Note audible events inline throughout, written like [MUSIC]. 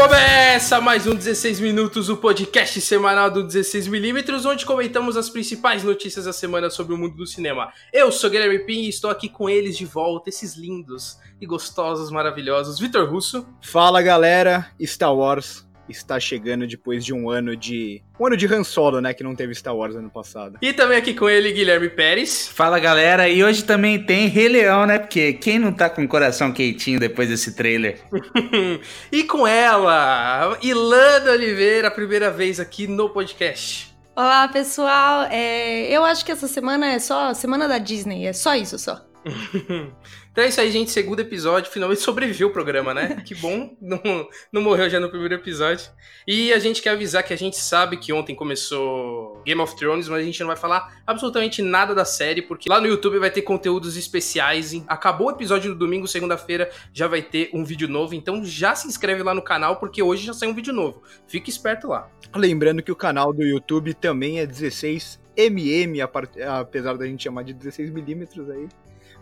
Começa mais um 16 Minutos, o podcast semanal do 16mm, onde comentamos as principais notícias da semana sobre o mundo do cinema. Eu sou Guilherme Pim e estou aqui com eles de volta, esses lindos e gostosos, maravilhosos. Vitor Russo. Fala galera, Star Wars está chegando depois de um ano de. Um ano de Han Solo, né? Que não teve Star Wars ano passado. E também aqui com ele, Guilherme Pérez. Fala galera, e hoje também tem Rei Leão, né? Porque quem não tá com o coração quentinho depois desse trailer? [LAUGHS] e com ela, Ilana Oliveira, primeira vez aqui no podcast. Olá pessoal, é... eu acho que essa semana é só semana da Disney, é só isso só. [LAUGHS] Então é isso aí, gente. Segundo episódio. Finalmente sobreviveu o programa, né? Que bom. [LAUGHS] Não, não morreu já no primeiro episódio. E a gente quer avisar que a gente sabe que ontem começou Game of Thrones, mas a gente não vai falar absolutamente nada da série, porque lá no YouTube vai ter conteúdos especiais. Acabou o episódio do domingo, segunda-feira já vai ter um vídeo novo. Então já se inscreve lá no canal, porque hoje já sai um vídeo novo. Fique esperto lá. Lembrando que o canal do YouTube também é 16mm, apesar da gente chamar de 16mm aí.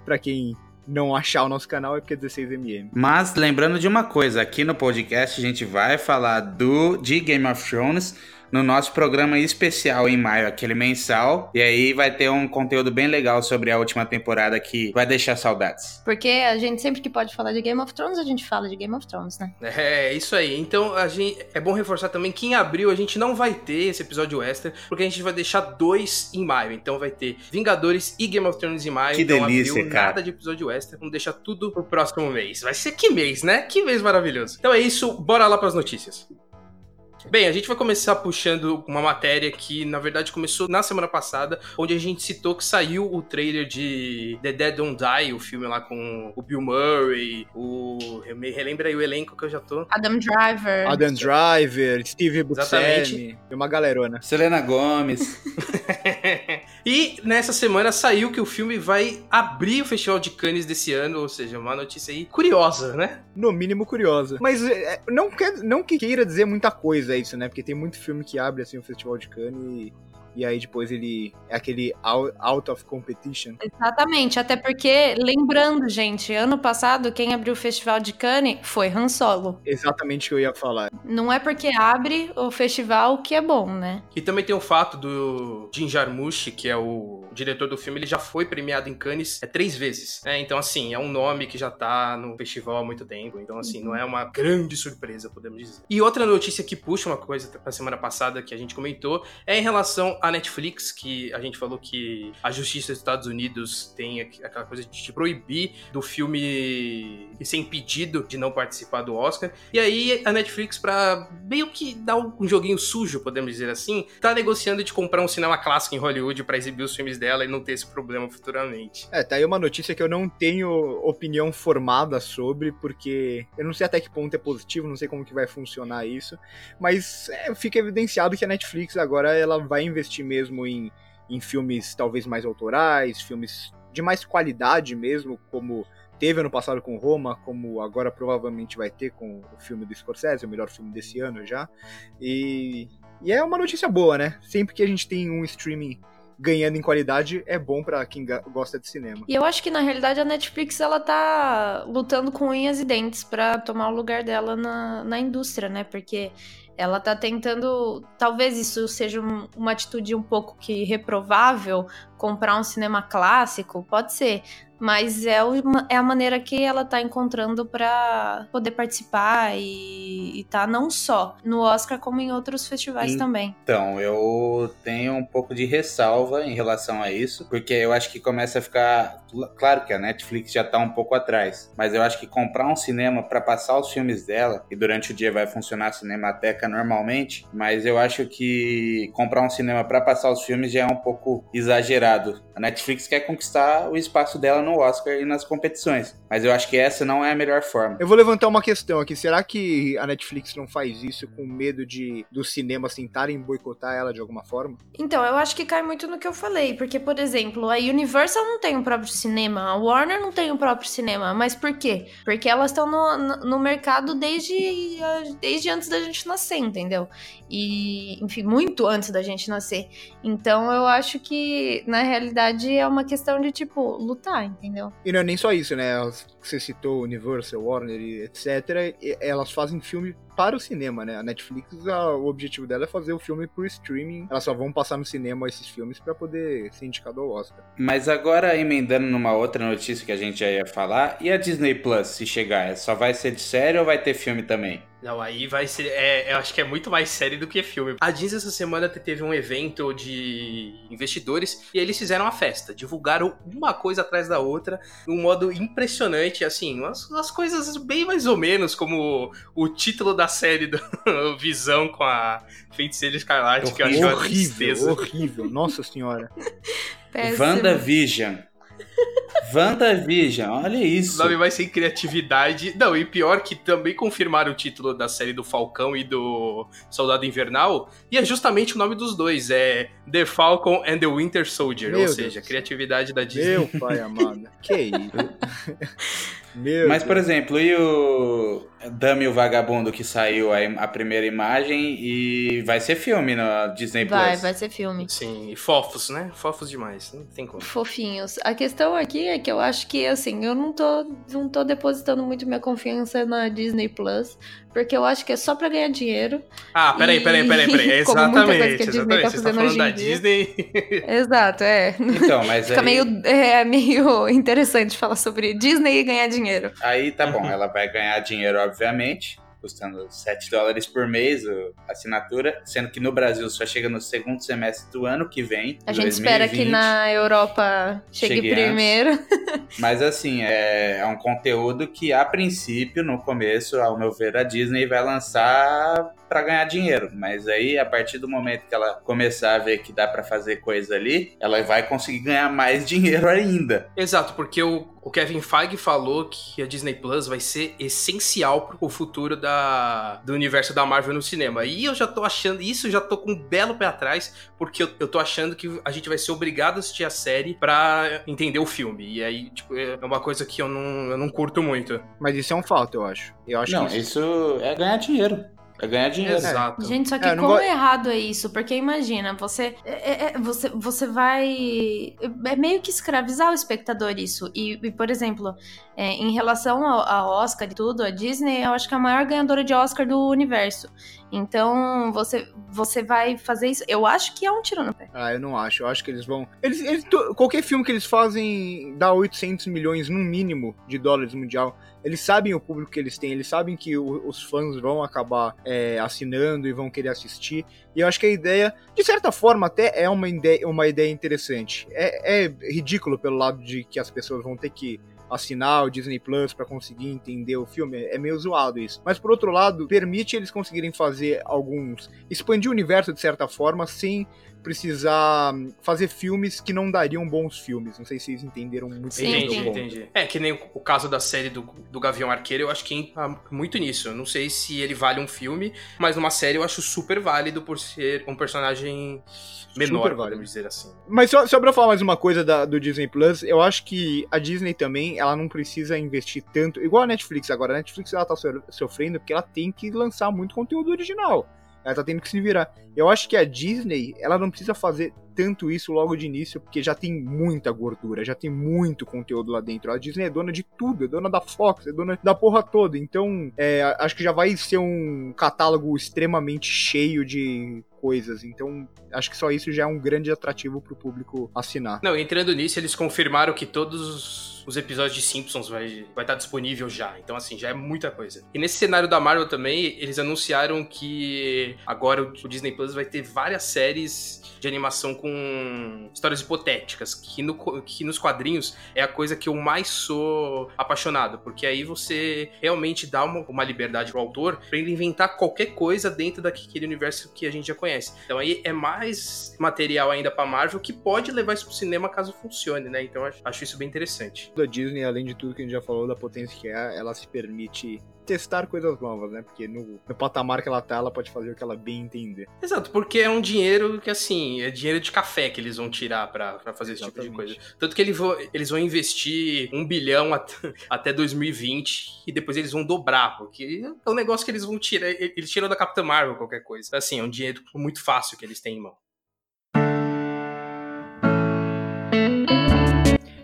Pra quem não achar o nosso canal é porque é 16mm. Mas lembrando de uma coisa, aqui no podcast a gente vai falar do de Game of Thrones no nosso programa especial em maio, aquele mensal. E aí vai ter um conteúdo bem legal sobre a última temporada que vai deixar saudades. Porque a gente sempre que pode falar de Game of Thrones, a gente fala de Game of Thrones, né? É, isso aí. Então a gente é bom reforçar também que em abril a gente não vai ter esse episódio extra, porque a gente vai deixar dois em maio. Então vai ter Vingadores e Game of Thrones em maio. Que então, delícia, abril, cara. Nada de episódio extra. Vamos deixar tudo pro próximo mês. Vai ser que mês, né? Que mês maravilhoso. Então é isso, bora lá para as notícias. Bem, a gente vai começar puxando uma matéria que, na verdade, começou na semana passada, onde a gente citou que saiu o trailer de The Dead Don't Die, o filme lá com o Bill Murray, o... Me relembra aí o elenco que eu já tô. Adam Driver. Adam Driver, Steve Buscemi, e uma galerona. Selena Gomes. [LAUGHS] e nessa semana saiu que o filme vai abrir o Festival de Cannes desse ano, ou seja, uma notícia aí curiosa, né? No mínimo curiosa. Mas é, não, quer, não que queira dizer muita coisa isso, né? Porque tem muito filme que abre assim o Festival de Cannes e, e aí depois ele é aquele out, out of competition. Exatamente, até porque, lembrando, gente, ano passado quem abriu o Festival de Cannes foi Han Solo. Exatamente o que eu ia falar. Não é porque abre o festival que é bom, né? E também tem o fato do Jim Jarmusch, que é o diretor do filme, ele já foi premiado em Cannes é, três vezes. Né? Então, assim, é um nome que já tá no festival há muito tempo. Então, assim, não é uma grande surpresa, podemos dizer. E outra notícia que puxa uma coisa pra semana passada que a gente comentou é em relação à Netflix, que a gente falou que a justiça dos Estados Unidos tem aquela coisa de proibir do filme ser impedido de não participar do Oscar. E aí a Netflix, pra meio que dar um joguinho sujo, podemos dizer assim, tá negociando de comprar um cinema clássico em Hollywood para exibir os filmes dela e não ter esse problema futuramente. É, tá aí uma notícia que eu não tenho opinião formada sobre, porque eu não sei até que ponto é positivo, não sei como que vai funcionar isso, mas é, fica evidenciado que a Netflix agora ela vai investir mesmo em, em filmes talvez mais autorais, filmes de mais qualidade mesmo, como teve ano passado com Roma, como agora provavelmente vai ter com o filme do Scorsese, o melhor filme desse ano já. E, e é uma notícia boa, né? Sempre que a gente tem um streaming ganhando em qualidade é bom para quem gosta de cinema. E eu acho que na realidade a Netflix ela tá lutando com unhas e dentes para tomar o lugar dela na, na indústria, né? Porque ela tá tentando, talvez isso seja um, uma atitude um pouco que reprovável, comprar um cinema clássico, pode ser, mas é, uma, é a maneira que ela tá encontrando para poder participar e, e tá não só no Oscar como em outros festivais Sim. também. Então, eu tenho um pouco de ressalva em relação a isso, porque eu acho que começa a ficar claro que a Netflix já tá um pouco atrás, mas eu acho que comprar um cinema para passar os filmes dela e durante o dia vai funcionar a Cinemateca normalmente, mas eu acho que comprar um cinema para passar os filmes já é um pouco exagerado. A Netflix quer conquistar o espaço dela no Oscar e nas competições. Mas eu acho que essa não é a melhor forma. Eu vou levantar uma questão aqui. Será que a Netflix não faz isso com medo de dos cinemas tentarem boicotar ela de alguma forma? Então, eu acho que cai muito no que eu falei. Porque, por exemplo, a Universal não tem o próprio cinema, a Warner não tem o próprio cinema. Mas por quê? Porque elas estão no, no mercado desde, desde antes da gente nascer, entendeu? E, enfim, muito antes da gente nascer. Então, eu acho que, na realidade, é uma questão de, tipo, lutar, entendeu? E não é nem só isso, né? Que você citou, Universal, Warner, etc., elas fazem filme para o cinema, né? A Netflix, a, o objetivo dela é fazer o filme pro streaming. Elas só vão passar no cinema esses filmes para poder ser indicado ao Oscar. Mas agora, emendando numa outra notícia que a gente já ia falar, e a Disney Plus, se chegar, só vai ser de série ou vai ter filme também? Não, aí vai ser. É, eu acho que é muito mais série do que filme. A Disney essa semana teve um evento de investidores e eles fizeram uma festa. Divulgaram uma coisa atrás da outra, de um modo impressionante, assim, umas, umas coisas bem mais ou menos, como o título da série do [LAUGHS] Visão com a Feiticeira Escarlate, que eu acho horrível, horrível, nossa senhora. [LAUGHS] WandaVision. WandaVision, olha isso. O nome vai ser criatividade. Não, e pior que também confirmaram o título da série do Falcão e do Soldado Invernal. E é justamente o nome dos dois. É The Falcon and the Winter Soldier. Meu ou Deus seja, criatividade da Disney. Meu pai amado. [LAUGHS] que isso? Meu Mas, Deus. por exemplo, e o Dame o Vagabundo que saiu a, a, primeira imagem e vai ser filme na Disney Plus? Vai, vai ser filme. Sim, e fofos, né? Fofos demais, não tem como. Fofinhos. A questão aqui é que eu acho que, assim, eu não tô, não tô depositando muito minha confiança na Disney Plus, porque eu acho que é só pra ganhar dinheiro. Ah, peraí, peraí, peraí, peraí. [LAUGHS] É exatamente, que a Disney exatamente. Tá fazendo Você tá falando da Disney. [LAUGHS] Exato, é. Então, mas Fica aí... meio, é, meio [LAUGHS] interessante falar sobre Disney e ganhar dinheiro. Aí tá bom, ela vai ganhar dinheiro, obviamente custando 7 dólares por mês a assinatura, sendo que no Brasil só chega no segundo semestre do ano que vem. A gente 2020, espera que na Europa chegue, chegue primeiro. [LAUGHS] Mas assim, é, é, um conteúdo que a princípio, no começo, ao meu ver, a Disney vai lançar para ganhar dinheiro, mas aí a partir do momento que ela começar a ver que dá para fazer coisa ali, ela vai conseguir ganhar mais dinheiro ainda. Exato, porque o, o Kevin Feige falou que a Disney Plus vai ser essencial pro futuro da, do universo da Marvel no cinema. E eu já tô achando, isso já tô com um belo pé atrás, porque eu, eu tô achando que a gente vai ser obrigado a assistir a série pra entender o filme. E aí, tipo, é uma coisa que eu não, eu não curto muito. Mas isso é um fato, eu acho. Eu acho não, isso... isso é ganhar dinheiro. É ganhar dinheiro. Exato. Gente, só que é, como vou... errado é isso? Porque imagina, você, é, é, é, você, você vai. É meio que escravizar o espectador isso. E, e por exemplo, é, em relação ao, Oscar e tudo, a Disney eu acho que é a maior ganhadora de Oscar do universo. Então, você, você vai fazer isso. Eu acho que é um tiro no pé. Ah, eu não acho. Eu acho que eles vão. Eles, eles, qualquer filme que eles fazem dá 800 milhões no mínimo de dólares mundial. Eles sabem o público que eles têm, eles sabem que o, os fãs vão acabar é, assinando e vão querer assistir. E eu acho que a ideia, de certa forma, até é uma ideia, uma ideia interessante. É, é ridículo pelo lado de que as pessoas vão ter que assinar o Disney Plus para conseguir entender o filme, é meio zoado isso. Mas por outro lado, permite eles conseguirem fazer alguns expandir o universo de certa forma sem precisar fazer filmes que não dariam bons filmes. Não sei se vocês entenderam muito Sim, bem. Entendi, entendi. É, que nem o caso da série do, do Gavião Arqueiro, eu acho que entra muito nisso. Eu não sei se ele vale um filme, mas numa série eu acho super válido por ser um personagem menor, vamos dizer assim. Mas só, só pra falar mais uma coisa da, do Disney Plus, eu acho que a Disney também, ela não precisa investir tanto, igual a Netflix agora. A Netflix ela tá sofrendo porque ela tem que lançar muito conteúdo original. Ela tá tendo que se virar. Eu acho que a Disney, ela não precisa fazer tanto isso logo de início, porque já tem muita gordura, já tem muito conteúdo lá dentro. A Disney é dona de tudo, é dona da Fox, é dona da porra toda. Então, é, acho que já vai ser um catálogo extremamente cheio de coisas. Então, acho que só isso já é um grande atrativo pro público assinar. Não, entrando nisso, eles confirmaram que todos os episódios de Simpsons vai, vai estar disponível já. Então, assim, já é muita coisa. E nesse cenário da Marvel também, eles anunciaram que agora o Disney Plus vai ter várias séries de animação com histórias hipotéticas, que, no, que nos quadrinhos é a coisa que eu mais sou apaixonado, porque aí você realmente dá uma, uma liberdade pro autor para ele inventar qualquer coisa dentro daquele universo que a gente já conhece. Então aí é mais material ainda para Marvel que pode levar isso pro cinema caso funcione, né? Então acho, acho isso bem interessante. Da Disney, além de tudo que a gente já falou da potência que é, ela se permite testar coisas novas, né? Porque no, no, patamar que ela tá, ela pode fazer o que ela bem entender. Exato, porque é um dinheiro que, assim, é dinheiro de café que eles vão tirar pra, fazer esse Exatamente. tipo de coisa. Tanto que eles vão, eles vão investir um bilhão [LAUGHS] até, até 2020 e depois eles vão dobrar, porque é um negócio que eles vão tirar, eles tiram da Capitã Marvel qualquer coisa. Assim, é um dinheiro muito fácil que eles têm em mão.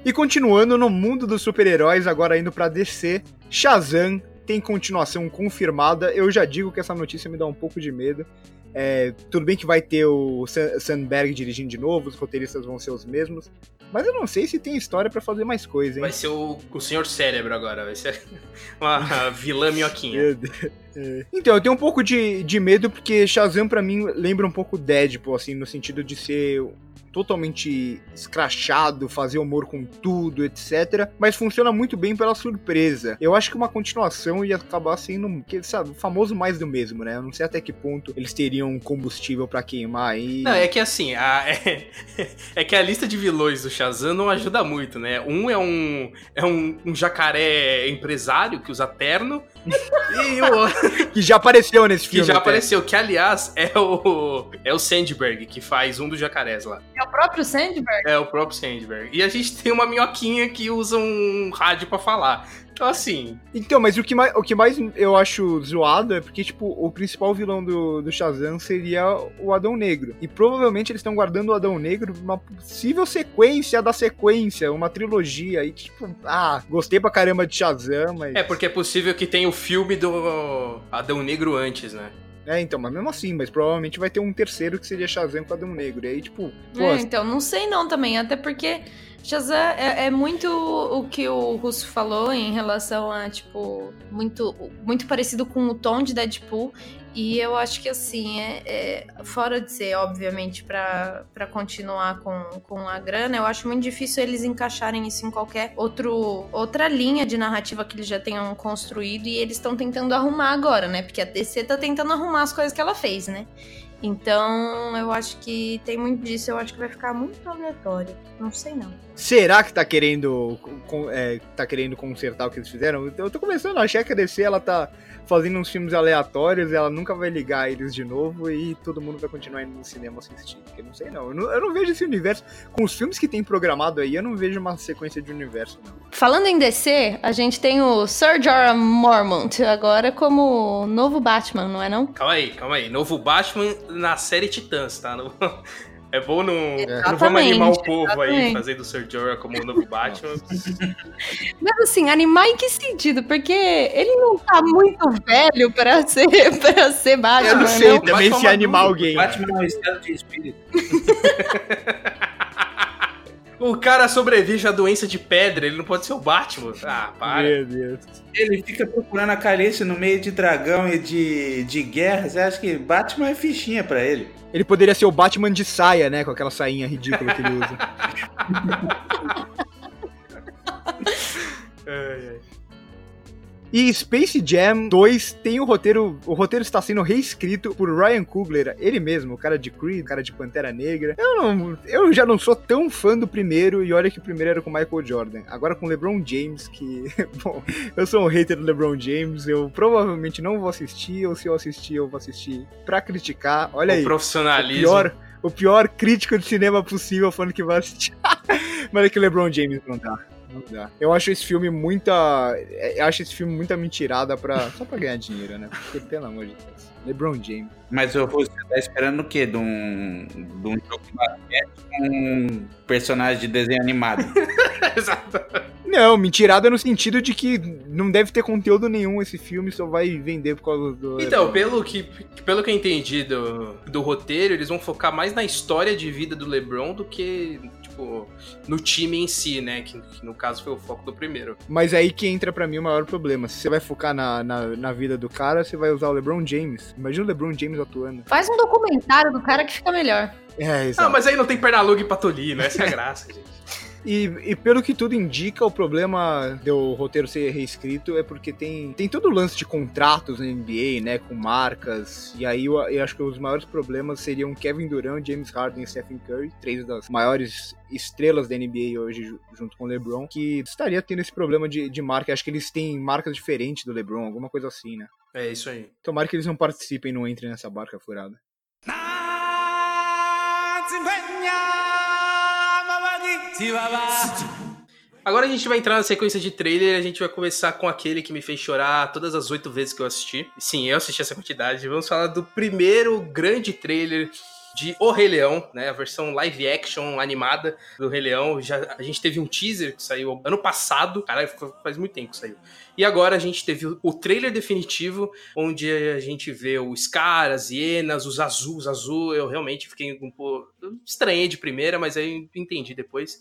E continuando no mundo dos super-heróis, agora indo pra DC, Shazam tem continuação confirmada. Eu já digo que essa notícia me dá um pouco de medo. É, tudo bem que vai ter o Sandberg dirigindo de novo, os roteiristas vão ser os mesmos. Mas eu não sei se tem história para fazer mais coisa, hein? Vai ser o, o Senhor Cérebro agora, vai ser [LAUGHS] uma vilã minhoquinha. É. Então, eu tenho um pouco de, de medo porque Shazam para mim lembra um pouco Deadpool, assim, no sentido de ser totalmente escrachado, fazer humor com tudo, etc. Mas funciona muito bem pela surpresa. Eu acho que uma continuação ia acabar sendo, sabe, o famoso mais do mesmo, né? Eu não sei até que ponto eles teriam combustível para queimar aí. Não, é que assim, a, é, [LAUGHS] é, que a lista de vilões do Shazam não ajuda muito, né? Um é um, é um, um jacaré empresário que usa terno. [LAUGHS] e o... que já apareceu nesse filme. Que já até. apareceu, que aliás é o, é o Sandberg que faz um dos jacarés lá. É o próprio Sandberg? É o próprio Sandberg. E a gente tem uma minhoquinha que usa um rádio para falar. Então, assim. Então, mas o que, mais, o que mais eu acho zoado é porque, tipo, o principal vilão do, do Shazam seria o Adão Negro. E provavelmente eles estão guardando o Adão Negro pra uma possível sequência da sequência, uma trilogia. E, tipo, ah, gostei pra caramba de Shazam, mas. É, porque é possível que tenha o filme do Adão Negro antes, né? É, então, mas mesmo assim, mas provavelmente vai ter um terceiro que seria Shazam com Adão Negro. E aí, tipo. Pô, é, então, não sei não também, até porque Shazam é, é, muito o que o Russo falou em relação a, tipo, muito, muito parecido com o tom de Deadpool. E eu acho que, assim, é, é fora de ser, obviamente, para continuar com, com a grana, eu acho muito difícil eles encaixarem isso em qualquer outro, outra linha de narrativa que eles já tenham construído. E eles estão tentando arrumar agora, né? Porque a DC tá tentando arrumar as coisas que ela fez, né? Então, eu acho que tem muito disso, eu acho que vai ficar muito aleatório. Não sei não. Será que tá querendo, é, tá querendo consertar o que eles fizeram? Eu tô começando a achar que a DC ela tá fazendo uns filmes aleatórios, ela nunca vai ligar eles de novo e todo mundo vai continuar indo no cinema assistir. Porque não sei não. Eu, não. eu não vejo esse universo. Com os filmes que tem programado aí, eu não vejo uma sequência de universo, não. Falando em DC, a gente tem o Sir Jorah Mormont agora como novo Batman, não é não? Calma aí, calma aí. Novo Batman na série Titãs, tá? No... É bom não, não vamos animar o povo exatamente. aí fazendo o Sir Jorah como o novo Batman. [LAUGHS] Mas assim, animar em que sentido? Porque ele não tá muito velho pra ser, [LAUGHS] pra ser Batman. Eu não sei não? também se animar alguém. Batman é um estado de espírito. [LAUGHS] O cara sobrevive à doença de pedra, ele não pode ser o Batman. Ah, para. Meu Deus. Ele fica procurando a carência no meio de dragão e de, de guerra. Você acha que Batman é fichinha para ele? Ele poderia ser o Batman de saia, né? Com aquela sainha ridícula que ele usa. [LAUGHS] ai, ai. E Space Jam 2 tem o roteiro. O roteiro está sendo reescrito por Ryan Coogler, ele mesmo, o cara de Creed, o cara de Pantera Negra. Eu, não, eu já não sou tão fã do primeiro, e olha que o primeiro era com Michael Jordan. Agora com LeBron James, que. [LAUGHS] Bom, eu sou um hater do LeBron James, eu provavelmente não vou assistir, ou se eu assistir, eu vou assistir pra criticar. Olha o aí. Profissionalismo. O pior, o pior crítico de cinema possível falando que vai assistir. [LAUGHS] Mas é que o LeBron James não dá. Eu acho esse filme muita. É, eu acho esse filme muita mentirada pra, só pra ganhar dinheiro, né? Porque, pelo amor de Deus. LeBron James. Mas você tá esperando o quê? De um, de um jogo de basquete com um personagem de desenho animado? [LAUGHS] Exato. Não, mentirada no sentido de que não deve ter conteúdo nenhum esse filme, só vai vender por causa do. Então, pelo que, pelo que eu entendi do, do roteiro, eles vão focar mais na história de vida do LeBron do que tipo, no time em si, né? Que, que, no caso foi o foco do primeiro. Mas aí que entra para mim o maior problema. Se você vai focar na, na, na, vida do cara, você vai usar o LeBron James. Imagina o LeBron James atuando. Faz um documentário do cara que fica melhor. É, exato. Ah, mas aí não tem perna longa e patolino, essa é a graça, [LAUGHS] gente. E, e, pelo que tudo indica, o problema do roteiro ser reescrito é porque tem, tem todo o lance de contratos na NBA, né, com marcas. E aí eu, eu acho que os maiores problemas seriam Kevin Durant, James Harden e Stephen Curry, três das maiores estrelas da NBA hoje, junto com o LeBron, que estaria tendo esse problema de, de marca. Acho que eles têm marcas diferentes do LeBron, alguma coisa assim, né? É isso aí. Tomara que eles não participem, não entrem nessa barca furada. Agora a gente vai entrar na sequência de trailer. A gente vai começar com aquele que me fez chorar todas as oito vezes que eu assisti. Sim, eu assisti essa quantidade. Vamos falar do primeiro grande trailer de O Rei Leão, né? A versão live action animada do Rei Leão. Já, a gente teve um teaser que saiu ano passado, caralho, faz muito tempo que saiu. E agora a gente teve o trailer definitivo, onde a gente vê o Scar, as hienas, os azuis, azul. Eu realmente fiquei um pouco. estranhei de primeira, mas aí entendi depois.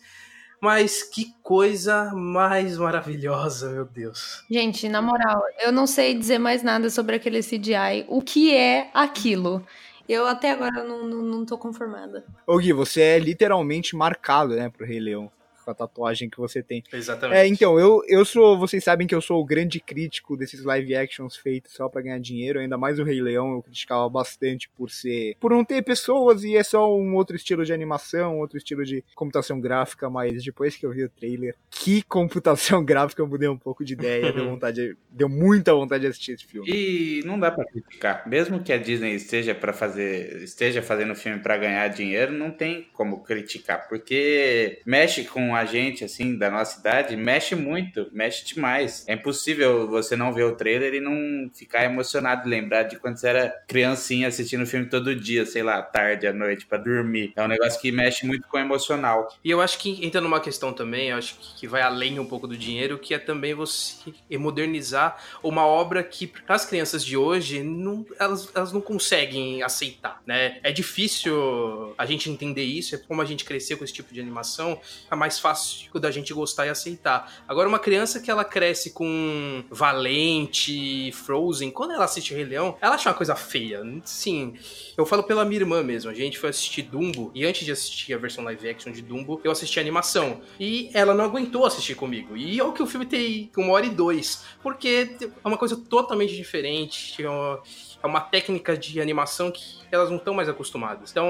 Mas que coisa mais maravilhosa, meu Deus. Gente, na moral, eu não sei dizer mais nada sobre aquele CGI. O que é aquilo? Eu até agora não, não, não tô conformada. Ô Gui, você é literalmente marcado, né, pro Rei Leão com a tatuagem que você tem. Exatamente. É, então, eu, eu sou. Vocês sabem que eu sou o grande crítico desses live actions feitos só para ganhar dinheiro. Ainda mais o Rei Leão, eu criticava bastante por ser. por não ter pessoas e é só um outro estilo de animação, outro estilo de computação gráfica. Mas depois que eu vi o trailer, que computação [LAUGHS] gráfica eu mudei um pouco de ideia. deu [LAUGHS] vontade. Deu muita vontade de assistir esse filme. E não dá para criticar. Mesmo que a Disney esteja para fazer. esteja fazendo filme para ganhar dinheiro, não tem como criticar. Porque mexe com a gente, assim, da nossa idade, mexe muito, mexe demais. É impossível você não ver o trailer e não ficar emocionado, lembrar de quando você era criancinha assistindo o filme todo dia, sei lá, tarde, à noite, para dormir. É um negócio que mexe muito com o emocional. E eu acho que entra numa questão também, eu acho que vai além um pouco do dinheiro, que é também você modernizar uma obra que, as crianças de hoje, não, elas, elas não conseguem aceitar, né? É difícil a gente entender isso, é como a gente cresceu com esse tipo de animação, é mais fácil da gente gostar e aceitar. Agora, uma criança que ela cresce com Valente, Frozen, quando ela assiste Rei Leão, ela acha uma coisa feia. Sim, eu falo pela minha irmã mesmo. A gente foi assistir Dumbo, e antes de assistir a versão live action de Dumbo, eu assisti a animação. E ela não aguentou assistir comigo. E é o que o filme tem uma hora e dois. Porque é uma coisa totalmente diferente. É uma é uma técnica de animação que elas não estão mais acostumadas. Então,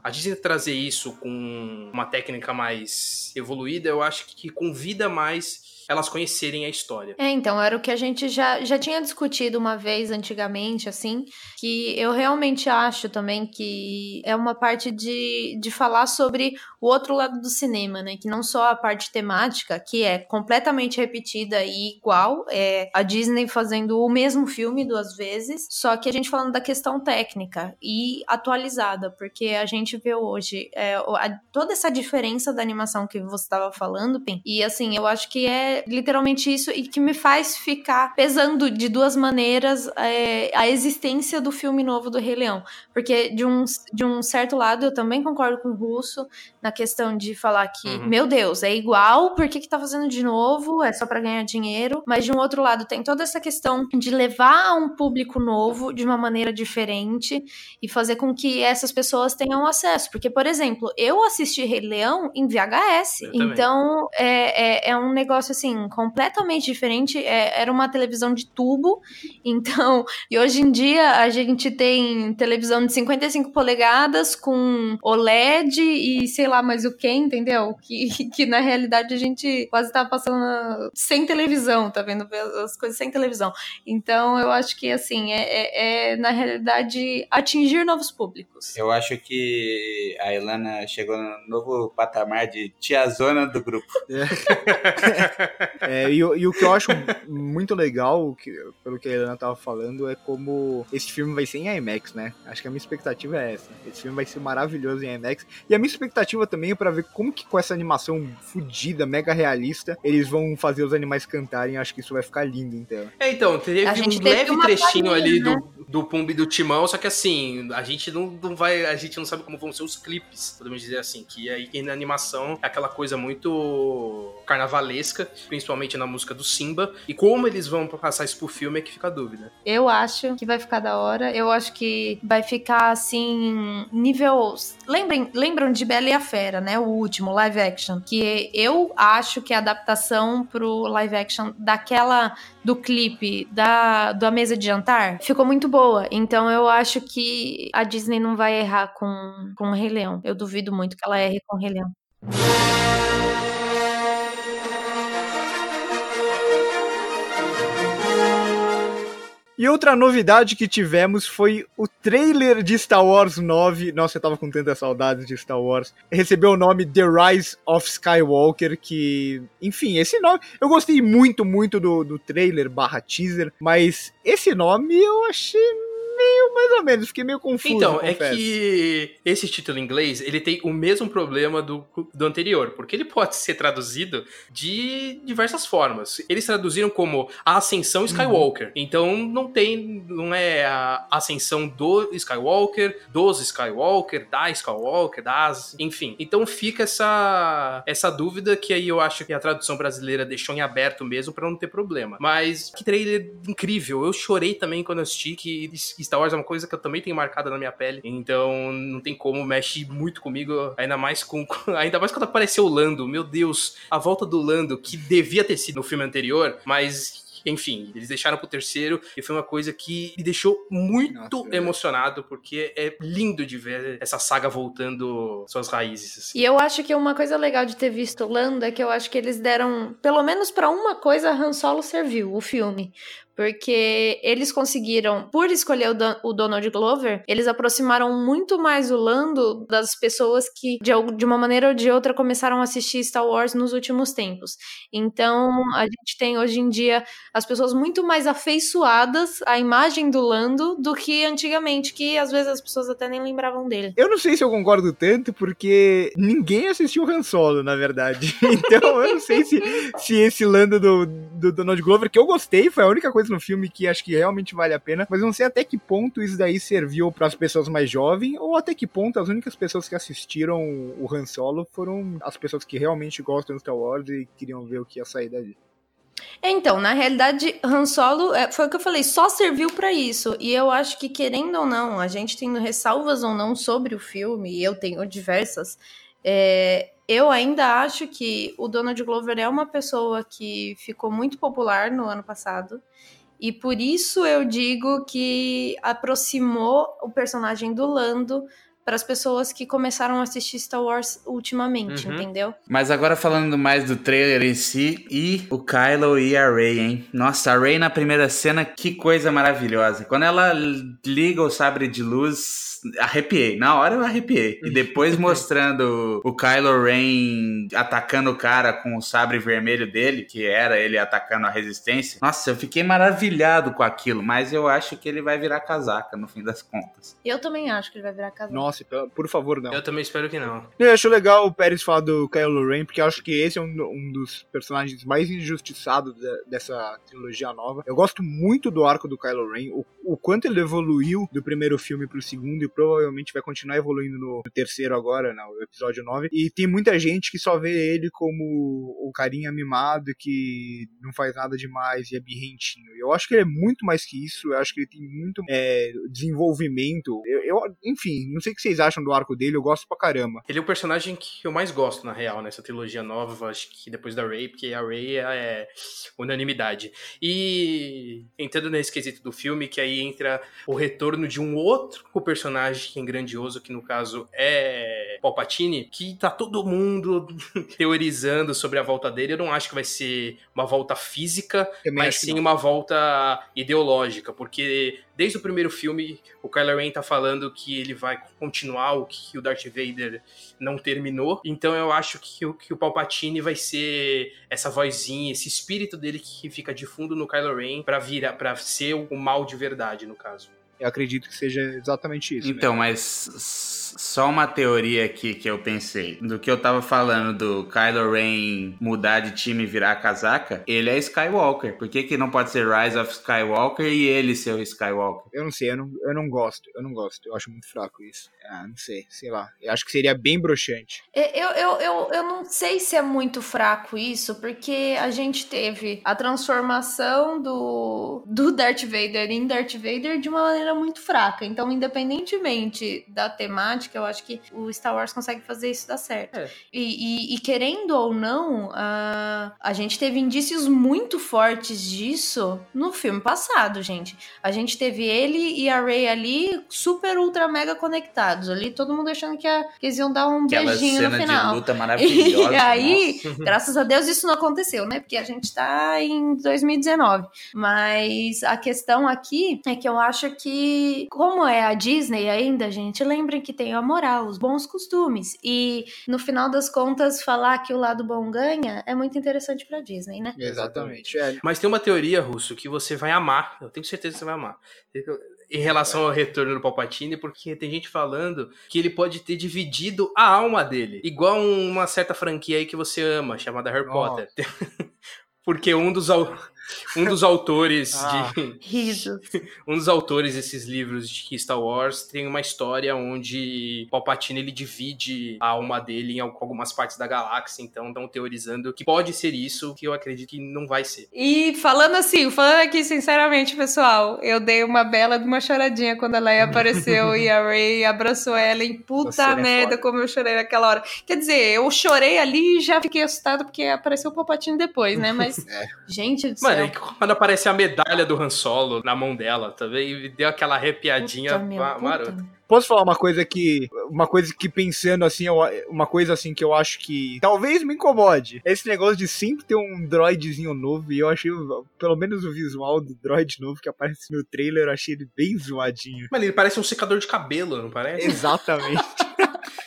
a Disney trazer isso com uma técnica mais evoluída, eu acho que convida mais elas conhecerem a história. É, então, era o que a gente já, já tinha discutido uma vez antigamente, assim, que eu realmente acho também que é uma parte de, de falar sobre o outro lado do cinema, né? Que não só a parte temática, que é completamente repetida e igual, é a Disney fazendo o mesmo filme duas vezes, só que a gente falando da questão técnica e atualizada, porque a gente vê hoje é, a, toda essa diferença da animação que você estava falando, Pim, e assim, eu acho que é literalmente isso e que me faz ficar pesando de duas maneiras é, a existência do filme novo do Rei Leão. Porque, de um, de um certo lado, eu também concordo com o Russo na questão de falar que, uhum. meu Deus, é igual, por que, que tá fazendo de novo? É só para ganhar dinheiro. Mas, de um outro lado, tem toda essa questão de levar um público novo de uma maneira diferente e fazer com que essas pessoas tenham acesso. Porque, por exemplo, eu assisti Rei Leão em VHS. Então, é, é, é um negócio assim assim, completamente diferente. É, era uma televisão de tubo, [LAUGHS] então. E hoje em dia a gente tem televisão de 55 polegadas com OLED e sei lá mais o que, entendeu? Que, [LAUGHS] que na realidade a gente quase tá passando sem televisão, tá vendo? As coisas sem televisão. Então eu acho que, assim, é, é, é na realidade atingir novos públicos. Eu acho que a Ilana chegou no novo patamar de tiazona do grupo. [LAUGHS] É. E, e, o que eu acho muito legal, que, pelo que a Helena tava falando, é como esse filme vai ser em IMAX, né? Acho que a minha expectativa é essa. Esse filme vai ser maravilhoso em IMAX. E a minha expectativa também é pra ver como que com essa animação fodida, mega realista, eles vão fazer os animais cantarem. Acho que isso vai ficar lindo, então. É, então, teve um leve trechinho ali né? do, do Pumba e do Timão, só que assim, a gente não, não vai, a gente não sabe como vão ser os clipes, podemos dizer assim, que aí na animação é aquela coisa muito carnavalesca, principalmente na música do Simba. E como eles vão passar isso pro filme é que fica a dúvida. Eu acho que vai ficar da hora. Eu acho que vai ficar assim, nível. Lembrem, lembram de Bela e a Fera, né? O último, live action. Que eu acho que a adaptação pro live action daquela. do clipe da, da mesa de jantar ficou muito boa. Então eu acho que a Disney não vai errar com, com o Rei Leão. Eu duvido muito que ela erre com o Rei Leão. E outra novidade que tivemos foi o trailer de Star Wars 9. Nossa, eu tava com tanta saudade de Star Wars. Recebeu o nome The Rise of Skywalker, que... Enfim, esse nome... Eu gostei muito, muito do, do trailer barra teaser, mas esse nome eu achei meio mais ou menos, fiquei meio confuso. Então, é que esse título em inglês, ele tem o mesmo problema do, do anterior, porque ele pode ser traduzido de diversas formas. Eles traduziram como a ascensão Skywalker. Então não tem, não é a ascensão do Skywalker, dos Skywalker, da Skywalker, das, enfim. Então fica essa essa dúvida que aí eu acho que a tradução brasileira deixou em aberto mesmo pra não ter problema. Mas que trailer incrível. Eu chorei também quando assisti que Star Wars é uma coisa que eu também tenho marcada na minha pele. Então não tem como, mexe muito comigo, ainda mais [LAUGHS] com ainda mais quando apareceu o Lando. Meu Deus, a volta do Lando que devia ter sido no filme anterior, mas enfim, eles deixaram pro terceiro e foi uma coisa que me deixou muito Nossa, é emocionado, porque é lindo de ver essa saga voltando suas raízes. assim. E eu acho que uma coisa legal de ter visto Lando é que eu acho que eles deram, pelo menos pra uma coisa, Han Solo serviu, o filme. Porque eles conseguiram, por escolher o, o Donald Glover, eles aproximaram muito mais o Lando das pessoas que, de, de uma maneira ou de outra, começaram a assistir Star Wars nos últimos tempos. Então, a gente tem hoje em dia as pessoas muito mais afeiçoadas à imagem do Lando do que antigamente, que às vezes as pessoas até nem lembravam dele. Eu não sei se eu concordo tanto, porque ninguém assistiu Han Solo, na verdade. [LAUGHS] Então eu não sei se, se esse Lando do, do Donald Glover, que eu gostei, foi a única coisa no filme que acho que realmente vale a pena, mas eu não sei até que ponto isso daí serviu para as pessoas mais jovens, ou até que ponto as únicas pessoas que assistiram o Han Solo foram as pessoas que realmente gostam de Star Wars e queriam ver o que ia sair dali. Então, na realidade, Han Solo, é, foi o que eu falei, só serviu pra isso. E eu acho que, querendo ou não, a gente tendo ressalvas ou não sobre o filme, e eu tenho diversas, é, eu ainda acho que o Donald Glover é uma pessoa que ficou muito popular no ano passado. E por isso eu digo que aproximou o personagem do Lando para as pessoas que começaram a assistir Star Wars ultimamente, Uhum. entendeu? Mas agora falando mais do trailer em si e o Kylo e a Rey, hein? Nossa, a Rey na primeira cena, que coisa maravilhosa. Quando ela liga o sabre de luz, arrepiei. Na hora eu arrepiei. E depois [LAUGHS] mostrando o Kylo Ren atacando o cara com o sabre vermelho dele, que era ele atacando a resistência. Nossa, eu fiquei maravilhado com aquilo, mas eu acho que ele vai virar casaca no fim das contas. Eu também acho que ele vai virar casal. Nossa, pela- por favor, não. Eu também espero que não. Eu acho legal o Pérez falar do Kylo Ren, porque eu acho que esse é um, um dos personagens mais injustiçados de- dessa trilogia nova. Eu gosto muito do arco do Kylo Ren, o, o quanto ele evoluiu do primeiro filme pro segundo e provavelmente vai continuar evoluindo no, terceiro agora, no episódio 9. E tem muita gente que só vê ele como o carinha mimado que não faz nada demais e é birrentinho. Eu acho que ele é muito mais que isso, eu acho que ele tem muito é, desenvolvimento. Eu, eu- enfim, não sei o que vocês acham do arco dele, eu gosto pra caramba. Ele é o personagem que eu mais gosto, na real, nessa trilogia nova, acho que depois da Rey, porque a Rey é unanimidade. E entrando nesse quesito do filme, que aí entra o retorno de um outro personagem grandioso, que no caso é Palpatine, que tá todo mundo [LAUGHS] teorizando sobre a volta dele. Eu não acho que vai ser uma volta física, Também mas sim uma volta ideológica, porque desde o primeiro filme o Kylo Ren tá falando que ele vai continuar o que o Darth Vader não terminou. Então eu acho que o, que o Palpatine vai ser essa vozinha, esse espírito dele que fica de fundo no Kylo Ren pra virar, para ser o mal de verdade no caso. Eu acredito que seja exatamente isso. né? Então, mas s- só uma teoria aqui que eu pensei. Do que eu tava falando do Kylo Ren mudar de time e virar casaca, ele é Skywalker. Por que, que não pode ser Rise of Skywalker e ele ser o Skywalker? Eu não sei, eu não, eu não gosto. Eu não gosto. Eu acho muito fraco isso. Ah, não sei, sei lá. Eu acho que seria bem broxante. Eu, eu, eu, eu não sei se é muito fraco isso, porque a gente teve a transformação do, do Darth Vader em Darth Vader de uma maneira muito fraca. Então, independentemente da temática, eu acho que o Star Wars consegue fazer isso dar certo. É. E, e- e querendo ou não, a, a gente teve indícios muito fortes disso no filme passado, gente. A gente teve ele e a Rey ali super, ultra, mega conectados. Ali, todo mundo achando que, a- que eles iam dar um Aquela beijinho no cena final. de luta [LAUGHS] maravilhosa. E aí, nossa. graças a Deus, isso não aconteceu, né? Porque a gente tá em 2019. Mas a questão aqui é que eu acho que, como é a Disney ainda, gente, lembrem que tem a moral, os bons costumes. E no final das contas, falar que o lado bom ganha é muito interessante pra Disney, né? Exatamente. É, Mas tem uma teoria, Russo, que você vai amar. Eu tenho certeza que você vai amar. em relação ao retorno do Palpatine, porque tem gente falando que ele pode ter dividido a alma dele. Igual uma certa franquia aí que você ama, chamada Harry Oh. Potter. [LAUGHS] porque um dos, um dos autores [LAUGHS] Ah. de. Risos. [LAUGHS] Um dos autores desses livros de Star Wars tem uma história onde Palpatine ele divide a alma dele em al- algumas partes da galáxia, então estão teorizando que pode ser isso, que eu acredito que não vai ser. E falando assim, falando aqui sinceramente, pessoal, eu dei uma bela de uma choradinha quando a Leia [LAUGHS] apareceu e a Rey abraçou ela em puta é merda, foda. como eu chorei naquela hora. Quer dizer, eu chorei ali e já fiquei assustada porque apareceu o Palpatine depois, né? Mas, É. gente do Céu. e quando aparece a medalha do Han Solo na mão dela, também me deu aquela arrepiadinha Puta, puta. marota. Posso falar uma coisa que. Uma coisa que pensando assim, uma coisa assim que eu acho que talvez me incomode. Esse negócio de sempre ter um droidzinho novo. E eu achei, pelo menos o visual do droid novo que aparece no trailer, eu achei ele bem zoadinho. Mano, ele parece um secador de cabelo, não parece? Exatamente.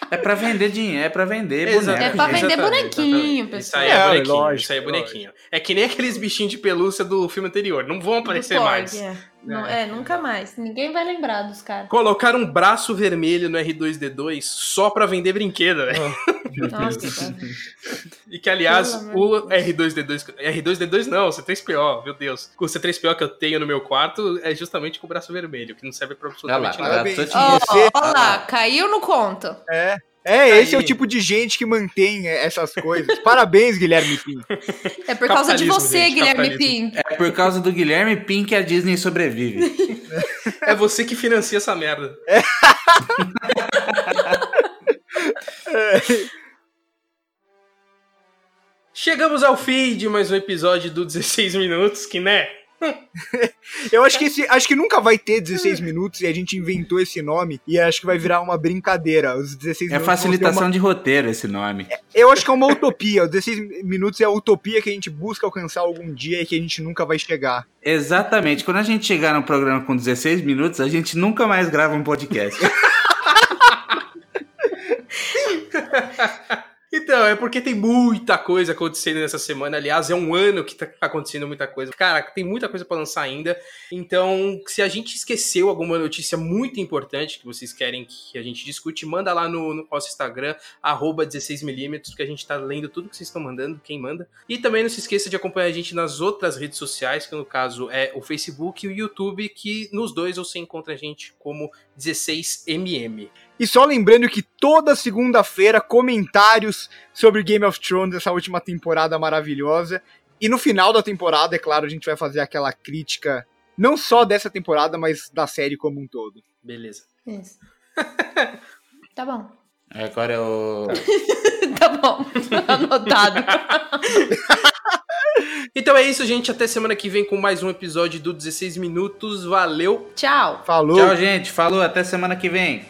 É pra vender dinheiro, é pra vender boneco. É pra vender Exatamente, bonequinho, exatamente. Isso pessoal. aí é, É, bonequinho, lógico, isso aí é bonequinho. É que nem aqueles bichinhos de pelúcia do filme anterior, não vão aparecer Porg, mais. É. Não- é, nunca mais. Ninguém vai lembrar dos caras. Colocaram um braço vermelho no R2D2 só pra vender brinquedo, né? [LAUGHS] Nossa. E que, aliás, o amor de R2D2. R2D2 não, o C3PO, meu Deus. O C3PO que eu tenho no meu quarto é justamente com o braço vermelho, que não serve pra absolutamente Olha lá, nada. olha Você- ó lá, caiu no conto. É. É, esse é o tipo de gente que mantém essas coisas. Parabéns, Guilherme Pinto. É por causa de você, gente, Guilherme. Pinto. É por causa do Guilherme Pin que a Disney sobrevive. É você que financia essa merda. [LAUGHS] Chegamos ao fim de mais um episódio do 16 Minutos, que né? [LAUGHS] Eu acho que esse, acho que nunca vai ter 16 minutos e a gente inventou esse nome e acho que vai virar uma brincadeira. Os 16 É facilitação uma- de roteiro esse nome. Eu acho que é uma utopia. Os 16 minutos é a utopia que a gente busca alcançar algum dia e que a gente nunca vai chegar. Exatamente. Quando a gente chegar num programa com 16 minutos, a gente nunca mais grava um podcast. [LAUGHS] [LAUGHS] Então, é porque tem muita coisa acontecendo nessa semana. Aliás, é um ano que tá acontecendo muita coisa. Cara, tem muita coisa pra lançar ainda. Então, se a gente esqueceu alguma notícia muito importante que vocês querem que a gente discute, manda lá no, no nosso Instagram, arroba 16mm, que a gente tá lendo tudo que vocês estão mandando, quem manda. E também não se esqueça de acompanhar a gente nas outras redes sociais, que no caso é o Facebook e o YouTube, que nos dois você encontra a gente como 16mm. E só lembrando que toda segunda-feira, comentários sobre Game of Thrones, essa última temporada maravilhosa. E no final da temporada, é claro, a gente vai fazer aquela crítica, não só dessa temporada, mas da série como um todo. Beleza. Isso. [LAUGHS] Tá bom. Agora é o. [LAUGHS] Tá bom. [LAUGHS] Anotado. Então é isso, gente. Até semana que vem com mais um episódio do 16 Minutos. Valeu! Tchau. Falou! Tchau, gente. Falou. Até semana que vem.